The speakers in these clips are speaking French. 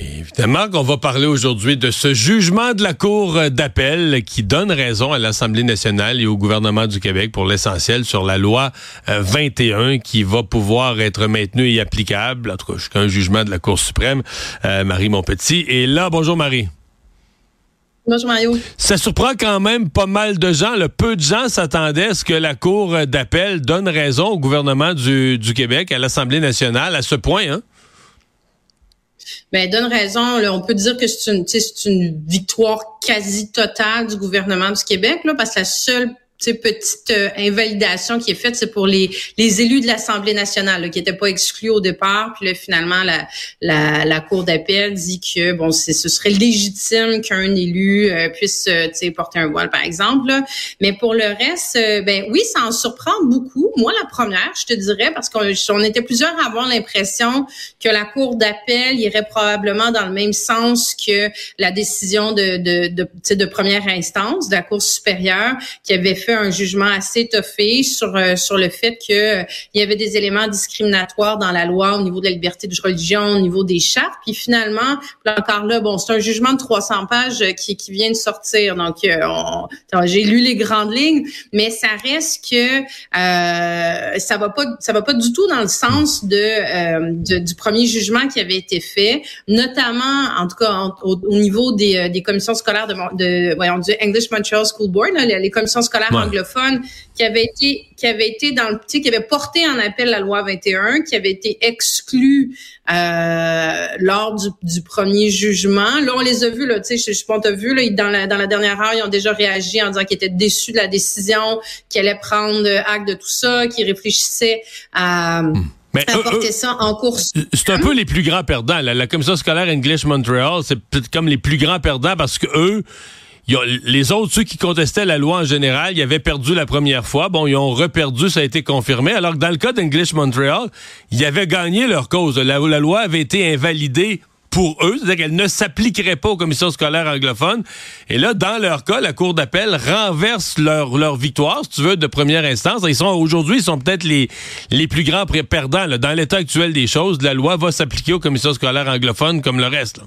Évidemment qu'on va parler aujourd'hui de ce jugement de la Cour d'appel qui donne raison à l'Assemblée nationale et au gouvernement du Québec pour l'essentiel sur la loi 21 euh, qui va pouvoir être maintenue et applicable, en tout cas jusqu'à un jugement de la Cour suprême. Euh, Marie Monpetit est là. Bonjour Marie. Bonjour Mario. Ça surprend quand même pas mal de gens. Le peu de gens s'attendaient à ce que la Cour d'appel donne raison au gouvernement du, du Québec, à l'Assemblée nationale, à ce point. Hein? Ben, donne raison. on peut dire que c'est une, une victoire quasi totale du gouvernement du Québec, là, parce que la seule petite euh, invalidation qui est faite, c'est pour les, les élus de l'Assemblée nationale qui n'étaient pas exclus au départ. Puis là, finalement, la, la, la Cour d'appel dit que bon, ce serait légitime qu'un élu euh, puisse euh, porter un voile, par exemple. Mais pour le reste, ben oui, ça en surprend beaucoup. Moi, la première, je te dirais, parce qu'on on était plusieurs à avoir l'impression que la Cour d'appel irait probablement dans le même sens que la décision de, de, de, de première instance de la Cour supérieure qui avait fait un jugement assez toffé sur euh, sur le fait que euh, il y avait des éléments discriminatoires dans la loi au niveau de la liberté de religion, au niveau des chartes. Puis finalement, encore là, bon, c'est un jugement de 300 pages euh, qui, qui vient de sortir. Donc, j'ai lu les grandes lignes, mais ça reste que euh, ça va pas ça va pas du tout dans le sens de, du premier jugement qui avait été fait, notamment en tout cas au, niveau des, des commissions scolaires de, de voyons du English Montreal School Board, là, les, commissions scolaires anglophone qui avait été qui avait été dans le petit qui avait porté en appel la loi 21 qui avait été exclu euh, lors du, du, premier jugement là on les a vus là tu sais je, je pense vu là dans la dans la dernière heure ils ont déjà réagi en disant qu'ils étaient déçus de la décision qu'ils allaient prendre acte de tout ça qu'ils réfléchissaient à. Mais apporter ça en course. C'est un peu les plus grands perdants. La, la commission scolaire English Montreal, c'est peut-être comme les plus grands perdants parce que eux, les autres, ceux qui contestaient la loi en général, ils avaient perdu la première fois. Bon, ils ont reperdu, ça a été confirmé. Alors que dans le cas d'English Montreal, ils avaient gagné leur cause. La, loi avait été invalidée pour eux, c'est-à-dire qu'elle ne s'appliquerait pas aux commissions scolaires anglophones. Et là, dans leur cas, la Cour d'appel renverse leur, victoire, si tu veux, de première instance. Ils sont aujourd'hui, ils sont peut-être les plus grands perdants. Dans l'état actuel des choses, la loi va s'appliquer aux commissions scolaires anglophones comme le reste.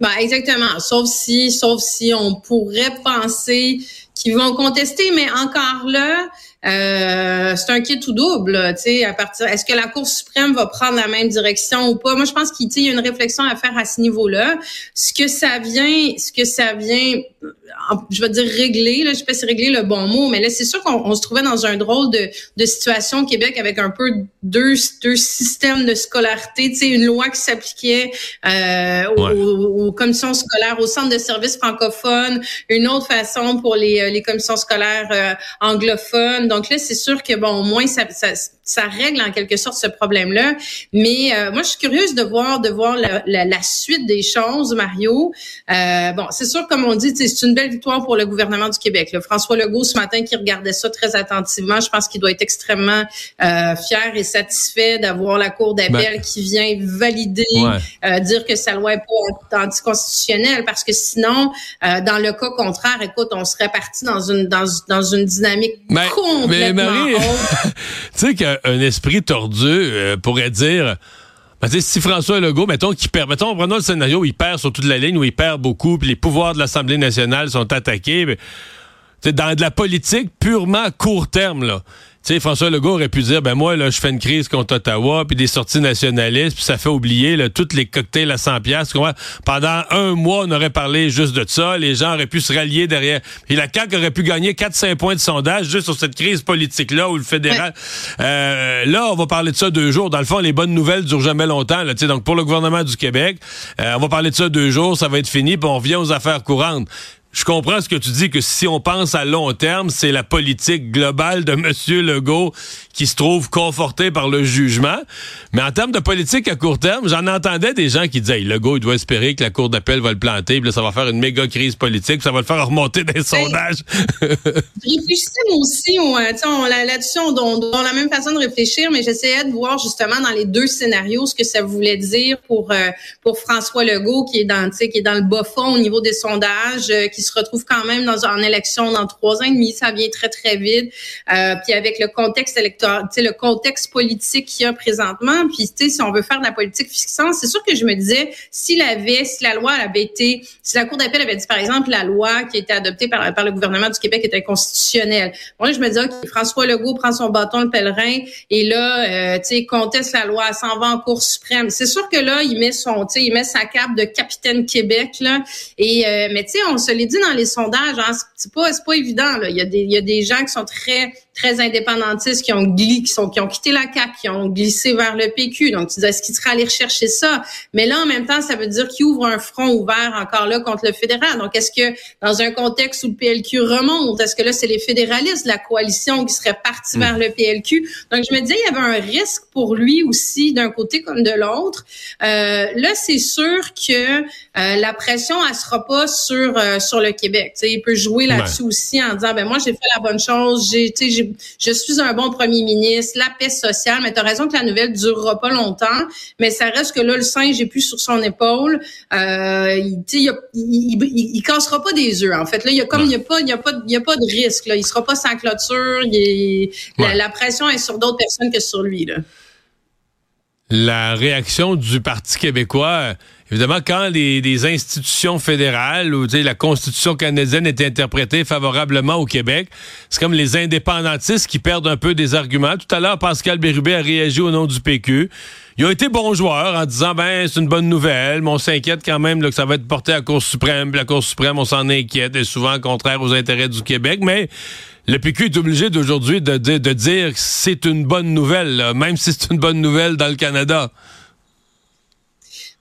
Ben, exactement. Sauf si, sauf si on pourrait penser qu'ils vont contester, mais encore là, euh, c'est un kit tout double, tu sais, à partir. Est-ce que la Cour suprême va prendre la même direction ou pas? Moi, je pense qu'il y a une réflexion à faire à ce niveau-là. Ce que ça vient, ce que ça vient, je vais dire régler. Là, je sais pas si régler le bon mot, mais là, c'est sûr qu'on se trouvait dans un drôle de, de situation au Québec avec un peu deux, deux systèmes de scolarité. Tu sais, une loi qui s'appliquait euh, aux, aux, commissions scolaires, au centre de services francophones, une autre façon pour les, les commissions scolaires euh, anglophones. Donc là, c'est sûr que bon, au moins ça, ça, ça règle en quelque sorte ce problème-là. Mais euh, moi, je suis curieuse de voir de voir la, la, suite des choses, Mario. Euh, bon, c'est sûr, comme on dit, c'est une belle victoire pour le gouvernement du Québec. Le François Legault ce matin qui regardait ça très attentivement, je pense qu'il doit être extrêmement euh, fier et satisfait d'avoir la Cour d'appel ben, qui vient valider, euh, dire que sa loi est pas anticonstitutionnelle, parce que sinon, euh, dans le cas contraire, écoute, on serait parti dans une dans, dans une dynamique ben, complètement mais Marie, tu sais que un esprit tordu euh, pourrait dire. Ben, si François Legault, mettons qu'il perd, mettons, prenons le scénario, il perd sur toute la ligne, où il perd beaucoup, puis les pouvoirs de l'Assemblée nationale sont attaqués. Ben, dans de la politique purement court terme, là. Tu sais, François Legault aurait pu dire, ben moi, là, je fais une crise contre Ottawa, puis des sorties nationalistes, puis ça fait oublier là, tous les cocktails à 100 piastres. Pendant un mois, on aurait parlé juste de ça. Les gens auraient pu se rallier derrière. Et la CAQ aurait pu gagner 4-5 points de sondage juste sur cette crise politique-là, où le fédéral... Euh, là, on va parler de ça deux jours. Dans le fond, les bonnes nouvelles durent jamais longtemps. Là, donc, pour le gouvernement du Québec, euh, on va parler de ça deux jours, ça va être fini, puis on revient aux affaires courantes je comprends ce que tu dis, que si on pense à long terme, c'est la politique globale de M. Legault qui se trouve conforté par le jugement. Mais en termes de politique à court terme, j'en entendais des gens qui disaient, Legault, il doit espérer que la Cour d'appel va le planter, puis ça va faire une méga crise politique, puis ça va le faire remonter des sondages. réfléchissais moi aussi, euh, là-dessus, on, on, la même façon de réfléchir, mais j'essayais de voir justement dans les deux scénarios ce que ça voulait dire pour euh, pour François Legault, qui est dans, qui est dans le bas fond au niveau des sondages, euh, qui se retrouve quand même dans en élection dans trois ans et demi, ça vient très très vite, puis avec le contexte électoral le contexte politique qu'il y a présentement. Puis, si on veut faire de la politique fixante, c'est sûr que je me disais, s'il avait, si la loi avait été, si la Cour d'appel avait dit, par exemple, la loi qui a été adoptée par, le gouvernement du Québec était constitutionnelle. Moi, je me disais, OK, François Legault prend son bâton le pèlerin et là, euh, tu sais, conteste la loi, s'en va en Cour suprême. C'est sûr que là, il met son, tu sais, il met sa cape de capitaine Québec, là. Et, euh, mais tu sais, on se l'est dit dans les sondages, hein, c'est pas, pas évident, là. Il y a des, il y a des gens qui sont très, très indépendantistes qui ont qui sont qui ont quitté la CAQ, qui ont glissé vers le PQ. Donc tu dis est-ce qu'ils seraient allés rechercher ça? Mais là en même temps, ça veut dire qu'ils ouvrent un front ouvert encore là contre le fédéral. Donc est-ce que dans un contexte où le PLQ remonte, est-ce que là c'est les fédéralistes de la coalition qui seraient partis hmm. vers le PLQ Donc je me disais il y avait un risque pour lui aussi d'un côté comme de l'autre. Euh, là c'est sûr que euh, la pression elle sera pas sur euh, sur le Québec. sais, il peut jouer là-dessus aussi en disant ben moi j'ai fait la bonne chose, j'ai je suis un bon premier ministre, la paix sociale, mais tu as raison que la nouvelle durera pas longtemps, mais ça reste que là, le singe est plus sur son épaule. Euh, il, il, il, il, cassera pas des œufs, en fait. Là, il y a comme, il y a pas, il y a pas, il y a pas de risque, là. Il sera pas sans clôture. Il la, la, pression est sur d'autres personnes que sur lui, là. La réaction du Parti québécois, Évidemment, quand les, institutions fédérales ou la Constitution canadienne est interprétée favorablement au Québec, c'est comme les indépendantistes qui perdent un peu des arguments. Tout à l'heure, Pascal Bérubé a réagi au nom du PQ. Il a été bon joueur en disant ben c'est une bonne nouvelle, mais on s'inquiète quand même que ça va être porté à la Cour suprême. la Cour suprême, on s'en inquiète, et souvent contraire aux intérêts du Québec. Mais le PQ est obligé d'aujourd'hui de, de, dire que c'est une bonne nouvelle, même si c'est une bonne nouvelle dans le Canada.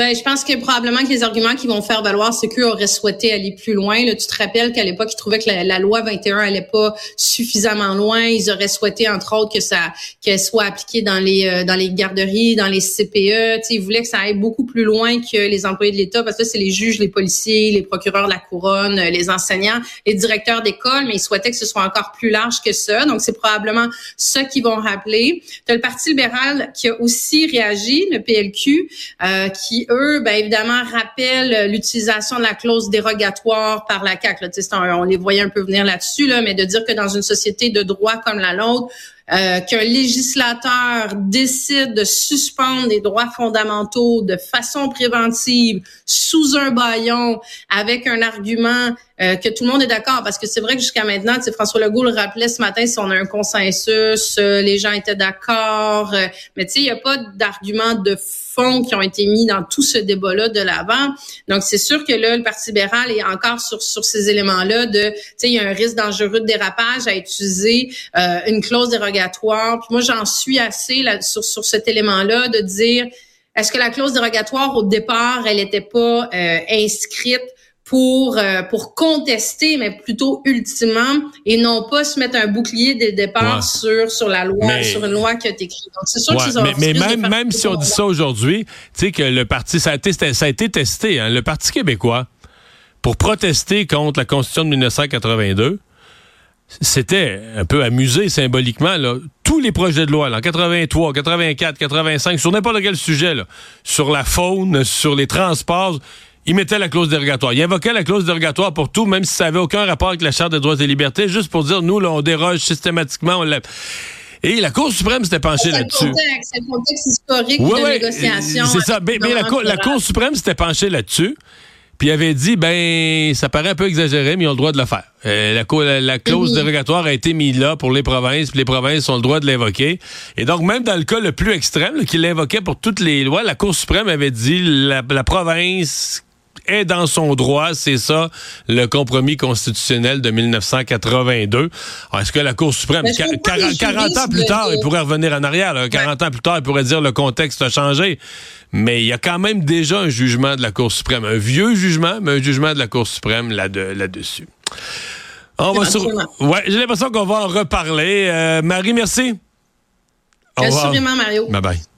Ben, je pense que probablement que les arguments qui vont faire valoir, c'est qu'eux auraient souhaité aller plus loin. Là, tu te rappelles qu'à l'époque, ils trouvaient que la, loi 21 allait pas suffisamment loin. Ils auraient souhaité, entre autres, que ça qu'elle soit appliquée dans les euh, dans les garderies, dans les CPE. sais, ils voulaient que ça aille beaucoup plus loin que les employés de l'État, parce que c'est les juges, les policiers, les procureurs de la couronne, euh, les enseignants, les directeurs d'école, mais ils souhaitaient que ce soit encore plus large que ça. Donc, c'est probablement ça qu'ils vont rappeler. Tu as le Parti libéral qui a aussi réagi, le PLQ, euh, qui eux, ben évidemment, rappellent l'utilisation de la clause dérogatoire par la. Là, on les voyait un peu venir là-dessus, là, mais de dire que dans une société de droit comme la nôtre, euh, qu'un législateur décide de suspendre des droits fondamentaux de façon préventive sous un baillon avec un argument euh, que tout le monde est d'accord parce que c'est vrai que jusqu'à maintenant, François Legault le rappelait ce matin, si on a un consensus, euh, les gens étaient d'accord, mais tu sais, il n'y a pas d'argument de fonds qui ont été mis dans tout ce débat-là de l'avant. Donc, c'est sûr que là, le Parti libéral est encore sur, sur ces éléments-là de, tu sais, il y a un risque dangereux de dérapage à utiliser une clause dérogatoire puis moi, j'en suis assez là, sur, sur cet élément-là de dire, est-ce que la clause dérogatoire, au départ, elle n'était pas euh, inscrite pour euh, pour contester, mais plutôt ultimement, et non pas se mettre un bouclier dès le départ sur sur la loi, sur une loi qui a été écrite. Donc c'est sûr qu'ils ont Mais, mais même même si on dit ça aujourd'hui, tu sais que le parti ça a été ça a été testé, hein, le Parti québécois pour protester contre la Constitution de 1982 c'était un peu amusé symboliquement, là. tous les projets de loi, là, en 83, 84, 85, sur n'importe quel sujet, là, sur la faune, sur les transports, ils mettaient la clause dérogatoire. Ils invoquaient la clause dérogatoire pour tout, même si ça n'avait aucun rapport avec la Charte des droits et libertés, juste pour dire, nous, là, on déroge systématiquement, on Et la Cour suprême s'était penchée là-dessus. C'est le contexte historique de la négociation. C'est ça. Mais, la, la, Cour suprême s'était penchée là-dessus. Puis il avait dit, ben, ça paraît un peu exagéré, mais ils ont le droit de le faire. Euh, la, la, clause dérogatoire a été mise là pour les provinces, puis les provinces ont le droit de l'invoquer. Et donc, même dans le cas le plus extrême, qu'il invoquait pour toutes les lois, la Cour suprême avait dit, la, province est dans son droit. C'est ça, le compromis constitutionnel de 1982. Est-ce que la Cour suprême, 40, ans plus tard, il pourrait revenir en arrière. 40 ans plus tard, il pourrait dire le contexte a changé. Mais il y a quand même déjà un jugement de la Cour suprême. Un vieux jugement, mais un jugement de la Cour suprême là-dessus. On va sur... ouais, j'ai l'impression qu'on va en reparler. Euh, Marie, merci. Assurément, Mario. Bye bye.